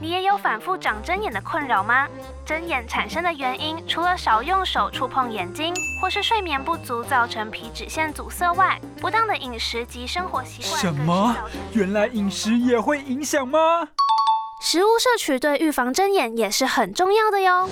你也有反复长针眼的困扰吗？针眼产生的原因，除了少用手触碰眼睛，或是睡眠不足造成皮脂腺阻塞外，不当的饮食及生活习惯。什么？原来饮食也会影响吗？食物摄取对预防针眼也是很重要的哟。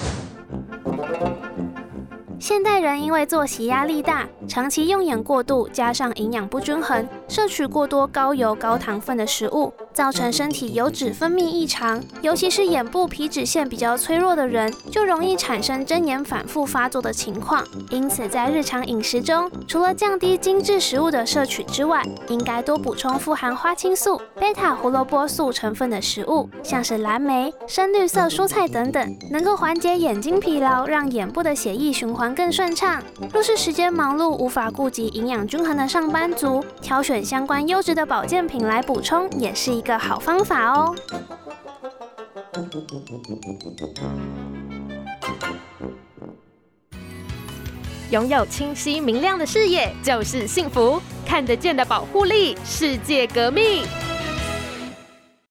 现代人因为作息压力大，长期用眼过度，加上营养不均衡，摄取过多高油高糖分的食物，造成身体油脂分泌异常。尤其是眼部皮脂腺比较脆弱的人，就容易产生睁眼反复发作的情况。因此，在日常饮食中，除了降低精致食物的摄取之外，应该多补充富含花青素、贝塔胡萝卜素成分的食物，像是蓝莓、深绿色蔬菜等等，能够缓解眼睛疲劳，让眼部的血液循环更顺畅。若是时间忙碌，无法顾及营养均衡的上班族，挑选相关优质的保健品来补充，也是一个好方法哦。拥有清晰明亮的视野就是幸福，看得见的保护力，世界革命。